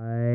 I